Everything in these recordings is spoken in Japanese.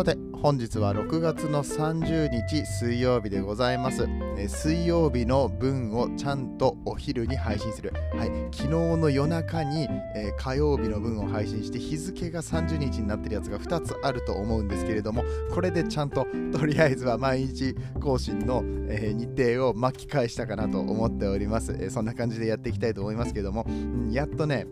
さて本日は6月の30日水曜日でございます、え水曜日の分をちゃんとお昼に配信する、はい、昨日の夜中に、えー、火曜日の分を配信して日付が30日になってるやつが2つあると思うんですけれどもこれでちゃんととりあえずは毎日更新の、えー、日程を巻き返したかなと思っております、えー、そんな感じでやっていきたいと思いますけども、うん、やっとね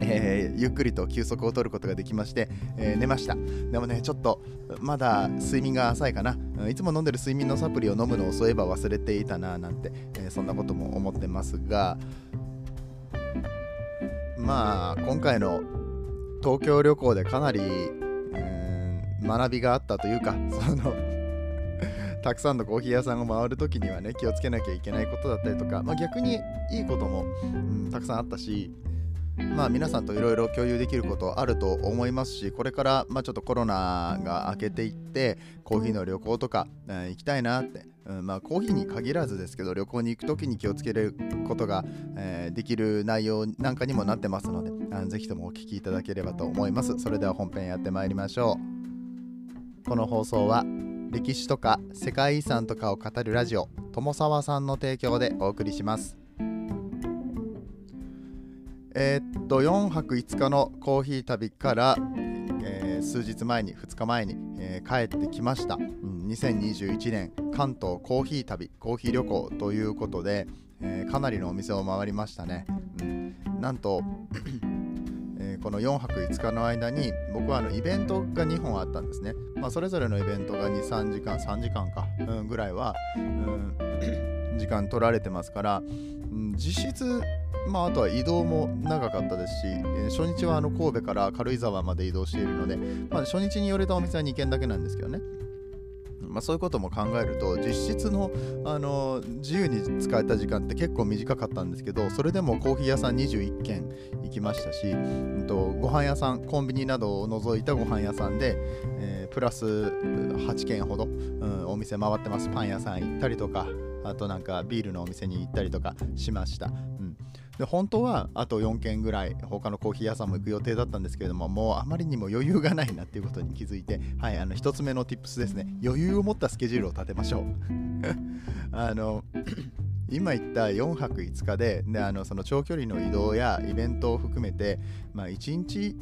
えー、ゆっくりと休息を取ることができまして、えー、寝ました。でもねちょっとまだ睡眠が浅いかな。いつも飲んでる睡眠のサプリを飲むのをそういえば忘れていたななんて、えー、そんなことも思ってますがまあ今回の東京旅行でかなり、学びがあったというか そのたくさんのコーヒー屋さんを回るときにはね気をつけなきゃいけないことだったりとか、まあ、逆にいいことも、うん、たくさんあったしまあ、皆さんといろいろ共有できることあると思いますしこれから、まあ、ちょっとコロナが明けていってコーヒーの旅行とか、えー、行きたいなって、うんまあ、コーヒーに限らずですけど旅行に行く時に気をつけることが、えー、できる内容なんかにもなってますのでぜひともお聞きいただければと思います。それでは本編やってまいりましょう。この放送は歴史とか世界遺産とかを語るラジオ友沢さんの提供でお送りします。えー、っと4泊5日のコーヒー旅から、えー、数日前に2日前に、えー、帰ってきました、うん、2021年関東コーヒー旅コーヒー旅行ということで、えかなりのお店を回りましたね、うん、なんと えこの4泊5日の間に僕はあのイベントが2本あったんですね、まあ、それぞれのイベントが23時間3時間か、うん、ぐらいは、うん、時間取られてますから、実質まあ、あとは移動も長かったですし、え、初日はあの神戸から軽井沢まで移動しているので、まあ、初日に寄れたお店は2軒だけなんですけどね。まあ、そういうことも考えると実質の、あの自由に使えた時間って結構短かったんですけどそれでもコーヒー屋さん21軒行きましたし、うん、とご飯屋さんコンビニなどを除いたご飯屋さんで、えー、プラス8軒ほど、うん、お店回ってますパン屋さん行ったりとかあとなんかビールのお店に行ったりとかしました。うん。で本当はあと4軒ぐらい他のコーヒー屋さんも行く予定だったんですけれどももうあまりにも余裕がないなっていうことに気づいてはいあの1つ目の tips ですね。余裕を持ったスケジュールを立てましょう。あの今言った4泊5日でであのその長距離の移動やイベントを含めて、まあ、1日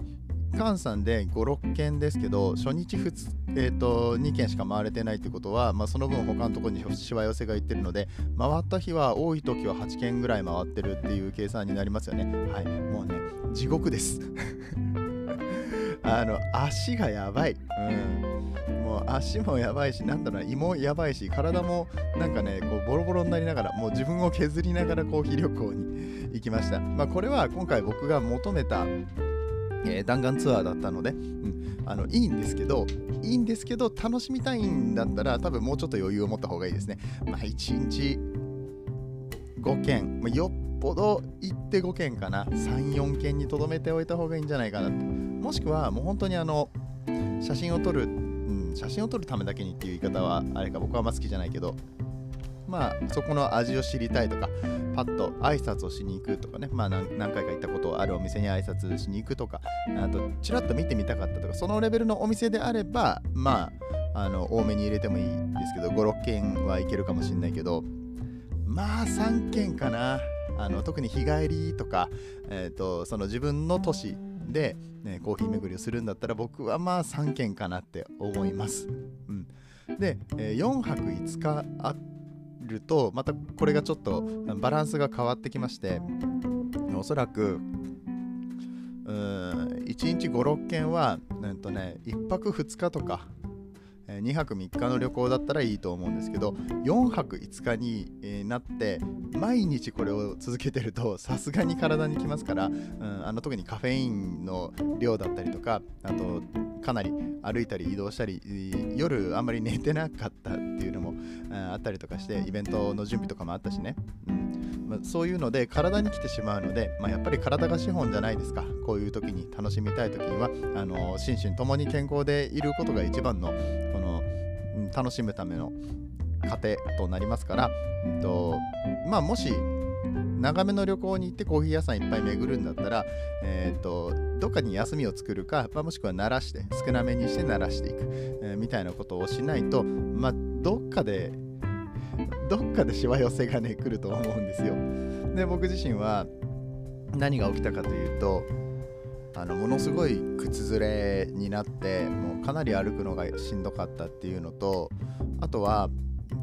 換算で5、6件ですけど、初日 2,、えーと、2件しか回れてないってことは、まあ、その分他のところにしわ寄せがいってるので、回った日は多い時は8件ぐらい回ってるっていう計算になりますよね。はい、もうね、地獄です。あの、足がやばい。うん。もう足もやばいし、なんだろう、胃もやばいし、体もなんかね、こうボロボロになりながら、もう自分を削りながらコーヒー旅行に行きました。まあ、これは今回僕が求めたえー、弾丸ツアーだったので、うん、あのいいんですけど、いいんですけど、楽しみたいんだったら、多分もうちょっと余裕を持った方がいいですね。まあ、1日5件、まあ、よっぽど行って5件かな、3、4件にとどめておいた方がいいんじゃないかな。もしくは、もう本当にあの、写真を撮る、うん、写真を撮るためだけにっていう言い方は、あれか、僕はあんま好きじゃないけど、まあ、そこの味を知りたいとか、パッと挨拶をしに行くとかね、まあ何回か行ったことあるお店に挨拶しに行くとか、あと、ちらっと見てみたかったとか、そのレベルのお店であれば、まあ、あの多めに入れてもいいですけど、5、6軒はいけるかもしれないけど、まあ3軒かな。あの特に日帰りとか、えーと、その自分の都市で、ね、コーヒー巡りをするんだったら僕はまあ3軒かなって思います。うん、で、えー、4泊5日あってるとまたこれがちょっとバランスが変わってきましておそらくうん1日56件は、なんとね、1泊2日とか、2泊3日の旅行だったらいいと思うんですけど4泊5日になって毎日これを続けてるとさすがに体にきますから、うん、あの特にカフェインの量だったりとかあとかなり歩いたり移動したり夜あんまり寝てなかったっていうあったりとかしてイベントの準備とかもあったしね、うん。まあ、そういうので体に来てしまうので、まあ、やっぱり体が資本じゃないですか。こういう時に楽しみたい時には。あの心身ともに健康でいることが一番のこの、うん、楽しむための糧となりますから、うんとまあ、もし長めの旅行に行ってコーヒー屋さんいっぱい巡るんだったら、えーと、どっかに休みを作るか、まあ、もしくは慣らして少なめにして慣らしていく、えー、みたいなことをしないと、まあ、どっかでどっかでしわ寄せがね来ると思うんですよ。で僕自身は何が起きたかというとあのものすごい靴ずれになってもうかなり歩くのがしんどかったっていうのとあとは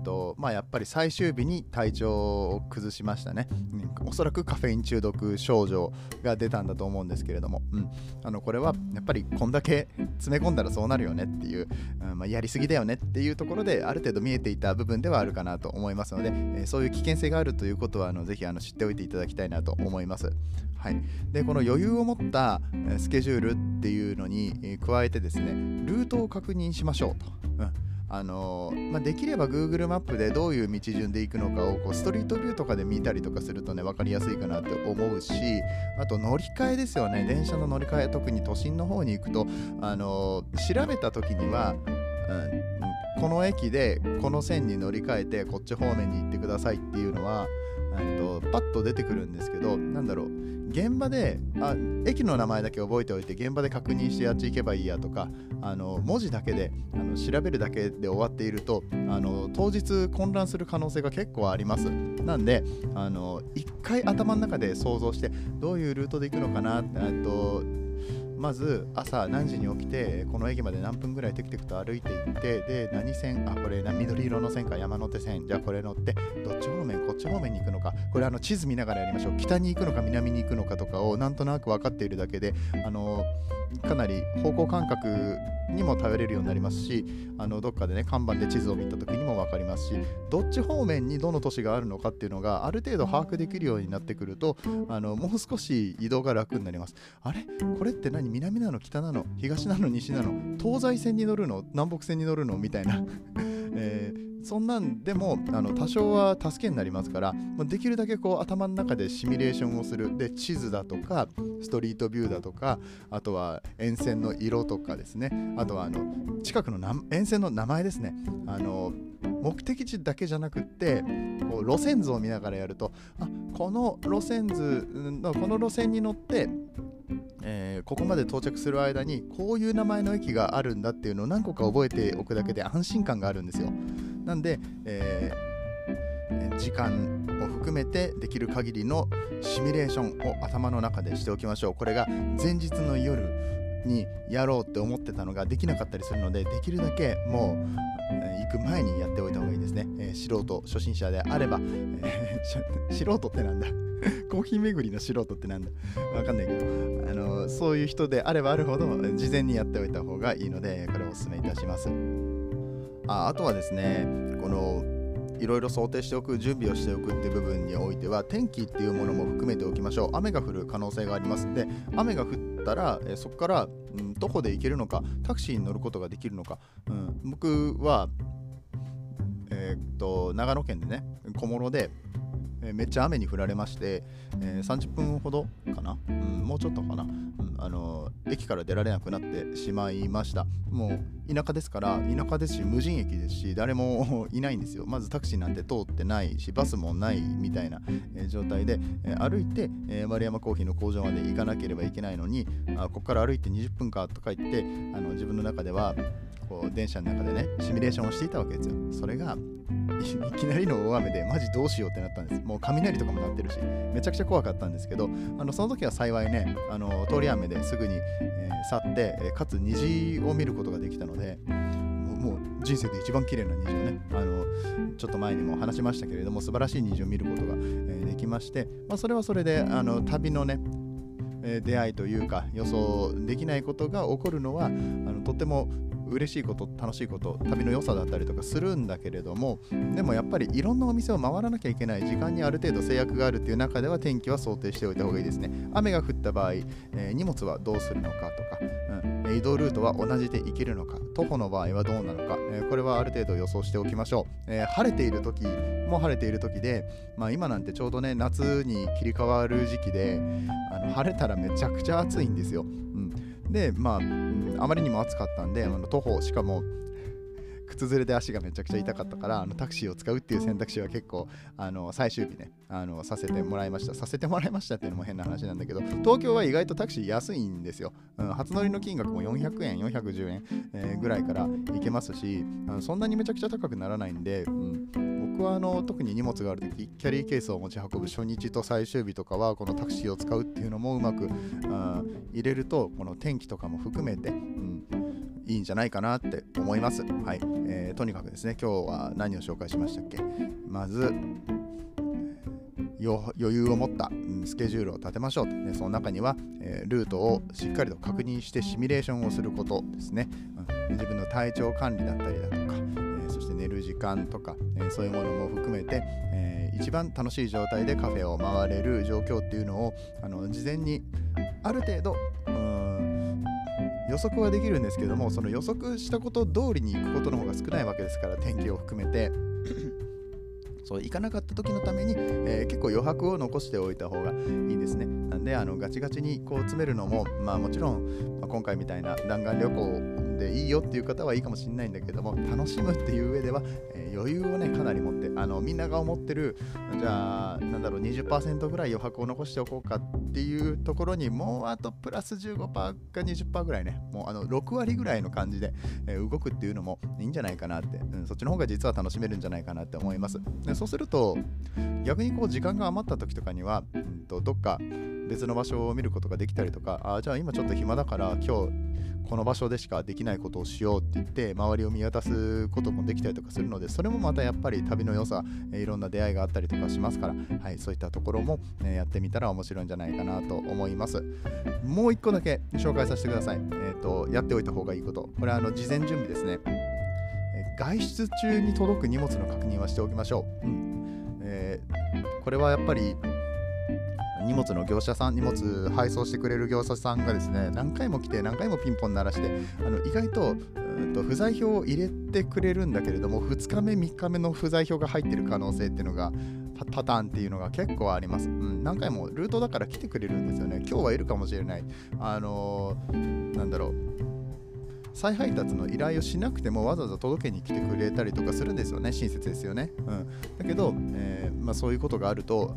とまあ、やっぱり最終日に体調を崩しましたね、うん、おそらくカフェイン中毒症状が出たんだと思うんですけれども、うん、あのこれはやっぱりこんだけ詰め込んだらそうなるよねっていう、うんまあ、やりすぎだよねっていうところである程度見えていた部分ではあるかなと思いますので、えー、そういう危険性があるということはあのぜひあの知っておいていただきたいなと思います。はい、でこの余裕を持ったスケジュールっていうのに加えてですねルートを確認しましょうと。うん。あのまあ、できれば Google マップでどういう道順で行くのかをこうストリートビューとかで見たりとかするとね分かりやすいかなって思うしあと乗り換えですよね。電車の乗り換え特に都心の方に行くとあの調べた時には、うん、この駅でこの線に乗り換えてこっち方面に行ってくださいっていうのはとパッと出てくるんですけどなんだろう。現場であ駅の名前だけ覚えておいて現場で確認してあっち行けばいいやとかあの文字だけであの調べるだけで終わっているとあの当日混乱する可能性が結構あります。なんであの一回頭の中で想像してどういうルートで行くのかなとまず朝何時に起きてこの駅まで何分ぐらいテクテクと歩いていってで何線あこれ緑色の線か山手線。じゃあこれ乗ってどっち方面こっち方面に行くのか。これあの地図見ながらやりましょう。北に行くのか南に行くのかとかをなんとなく分かっているだけであのかなり方向感覚にも頼れるようになりますしあのどっかでね看板で地図を見た時にも分かりますしどっち方面にどの都市があるのかっていうのがある程度把握できるようになってくるとあのもう少し移動が楽になります。あれ？これって何？南なの？北なの？東なの？西なの？東西線に乗るの？南北線に乗るの？みたいな。えーそんなんでもあの多少は助けになりますからできるだけこう頭の中でシミュレーションをする。で地図だとかストリートビューだとかあとは沿線の色とかですね。あとはあの近くの沿線の名前ですね。あの目的地だけじゃなくってこう路線図を見ながらやるとあこの路線図のこの路線に乗ってえー、ここまで到着する間にこういう名前の駅があるんだっていうのを何個か覚えておくだけで安心感があるんですよ。なんで、えー、時間を含めてできる限りのシミュレーションを頭の中でしておきましょう。これが前日の夜にやろうって思ってたのができなかったりするのでできるだけもう行く前にやっておいた方がいいですね、えー、素人初心者であれば、えー、素人ってなんだ？コーヒー巡りの素人ってなんだ？わかんないけどあのそういう人であればあるほど事前にやっておいた方がいいのでこれをお勧めいたします。ああとはですねこのいろいろ想定しておく準備をしておくっていう部分においては天気っていうものも含めておきましょう。雨が降る可能性がありますで雨が降ったら、えそこから、うん、どこで行けるのかタクシーに乗ることができるのか、うん、僕はえー、っと長野県でね小諸でえめっちゃ雨に降られまして、えー、30分ほどかな、うん、もうちょっとかな、うん、あの、駅から出られなくなってしまいました。もう田舎ですから田舎ですし無人駅ですし誰もいないんですよ。まずタクシーなんて通ってないしバスもないみたいな、え、状態で、え歩いて、え丸山コーヒーの工場まで行かなければいけないのにあここから歩いて20分かとか言ってあの自分の中ではこう電車の中でねシミュレーションをしていたわけですよ。それがいきなりの大雨でマジどうしようってなったんです。もう雷とかも鳴ってるしめちゃくちゃ怖かったんですけどあのその時は幸いねあの通り雨ですぐに、えー、去って、かつ虹を見ることができたのでもう人生で一番綺麗な虹をねあのちょっと前にも話しましたけれども素晴らしい虹を見ることが、えー、できまして、まあ、それはそれであの旅のね出会いというか予想できないことが起こるのはあのとても嬉しいこと楽しいこと旅の良さだったりとかするんだけれどもでもやっぱりいろんなお店を回らなきゃいけない時間にある程度制約があるっていう中では天気は想定しておいた方がいいですね。雨が降った場合、えー、荷物はどうするのかとか、うん、移動ルートは同じで行けるのか徒歩の場合はどうなのか、えー、これはある程度予想しておきましょう、えー、晴れている時も晴れている時で、まあ、今なんてちょうどね夏に切り替わる時期であの晴れたらめちゃくちゃ暑いんですよ、うん、でまあ、うん、あまりにも暑かったんであの徒歩しかも靴ずれで足がめちゃくちゃ痛かったからあのタクシーを使うっていう選択肢は結構あの最終日ねあのさせてもらいました。させてもらいましたっていうのも変な話なんだけど東京は意外とタクシー安いんですよ、うん、初乗りの金額も400円410円、えー、ぐらいから行けますしあのそんなにめちゃくちゃ高くならないんで、うん、はあの特に荷物がある時キャリーケースを持ち運ぶ初日と最終日とかはこのタクシーを使うっていうのもうまくあ入れるとこの天気とかも含めて、うんいいんじゃないかなって思います。はい。えー、とにかくですね、今日は何を紹介しましたっけ？まず、余裕を持った、スケジュールを立てましょうと、ね、その中には、えー、ルートをしっかりと確認してシミュレーションをすることですね、うん、自分の体調管理だったりだとか、時間とか、え、そういうものも含めて、え一番楽しい状態でカフェを回れる状況っていうのをあの事前にある程度、予測はできるんですけどもその予測したこと通りに行くことの方が少ないわけですから天気を含めて。そう行かなかった時のために、えー、結構余白を残しておいた方がいいですね。なんであのガチガチにこう詰めるのもまあもちろん、まあ、今回みたいな弾丸旅行でいいよっていう方はいいかもしれないんだけども楽しむっていう上では、えー、余裕をねかなり持ってあのみんなが思ってるじゃあなんだろう20%ぐらい余白を残しておこうかっていうところにもうあとプラス15%か20%ぐらいねもうあの6割ぐらいの感じで、えー、動くっていうのもいいんじゃないかなって、うん、そっちの方が実は楽しめるんじゃないかなって思います。でそうすると逆にこう時間が余った時とかには、うんと、どっか別の場所を見ることができたりとかあじゃあ今ちょっと暇だから今日この場所でしかできないことをしようって言って周りを見渡すこともできたりとかするのでそれもまたやっぱり旅の良さいろんな出会いがあったりとかしますから、はい、そういったところも、ね、やってみたら面白いんじゃないかなと思います。もう一個だけ紹介させてください、えーと、やっておいた方がいいこと。これはあの事前準備ですね。外出中に届く荷物の確認はしておきましょう、うん。えー、これはやっぱり荷物の業者さん荷物配送してくれる業者さんがですね何回も来て何回もピンポン鳴らしてあの意外とと不在票を入れてくれるんだけれども2日目3日目の不在票が入ってる可能性っていうのがパターンっていうのが結構あります、うん、何回もルートだから来てくれるんですよね。今日はいるかもしれない。あのー、なんだろう。再配達の依頼をしなくてもわざわざ届けに来てくれたりとかするんですよね。親切ですよね、うん、だけど、えーまあ、そういうことがあると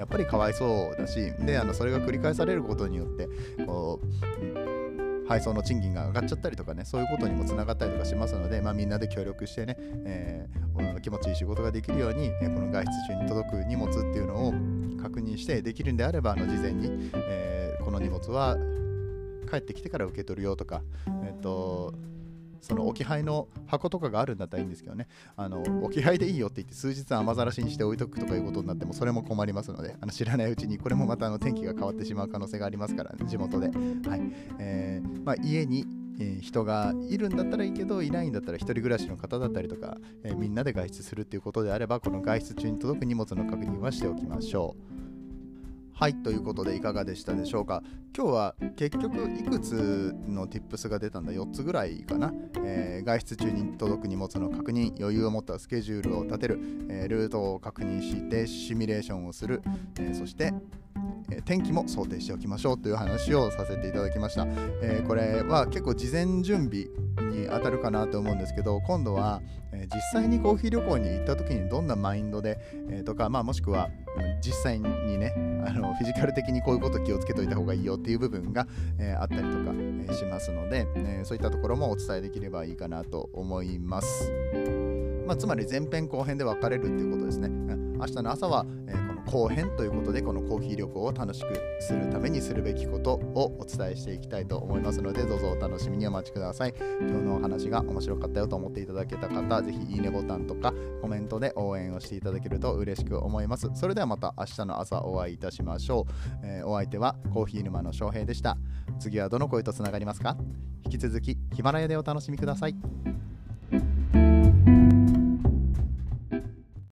やっぱりかわいそうだしであのそれが繰り返されることによってこう配送の賃金が上がっちゃったりとかねそういうことにもつながったりとかしますので、まあ、みんなで協力してね、えー、気持ちいい仕事ができるように、この外出中に届く荷物っていうのを確認してできるんであればあの事前に、えー、この荷物は帰ってきてから受け取るよとか、えっ、とその置き配の箱とかがあるんだったらいいんですけどね、あの置き配でいいよって言って数日雨ざらしにして置いとくとかいうことになってもそれも困りますので、あの知らないうちにこれもまたあの天気が変わってしまう可能性がありますから、ね、地元で。はいえーまあ、家にえ、人がいるんだったらいいけどいないんだったら1人暮らしの方だったりとか、え、みんなで外出するっていうことであればこの外出中に届く荷物の確認はしておきましょう。はいということでいかがでしたでしょうか？今日は結局いくつの tips が出たんだ？4つぐらいかな、えー、外出中に届く荷物の確認余裕を持ったスケジュールを立てる、えー、ルートを確認してシミュレーションをする、えー、そしてえ天気も想定しておきましょうという話をさせていただきました、えー、これは結構事前準備に当たるかなと思うんですけど今度は、え、実際にコーヒー旅行に行った時にどんなマインドで、えー、とか、まあ、もしくは実際にねあのフィジカル的にこういうこと気をつけといた方がいいよっていう部分が、えあったりとか、えしますので、えそういったところもお伝えできればいいかなと思います。まあ、つまり前編後編で分かれるっていうことですね。明日の朝は、えこのの後編ということでこのコーヒー旅行を楽しくするためにするべきことをお伝えしていきたいと思いますのでどうぞお楽しみにお待ちください。今日のお話が面白かったよと思っていただけた方ぜひいいねボタンとかコメントで応援をしていただけると嬉しく思います。それではまた明日の朝お会いいたしましょう、えー、お相手はコーヒー沼の翔平でした。次はどの声とつながりますか？引き続きヒマラヤでお楽しみください。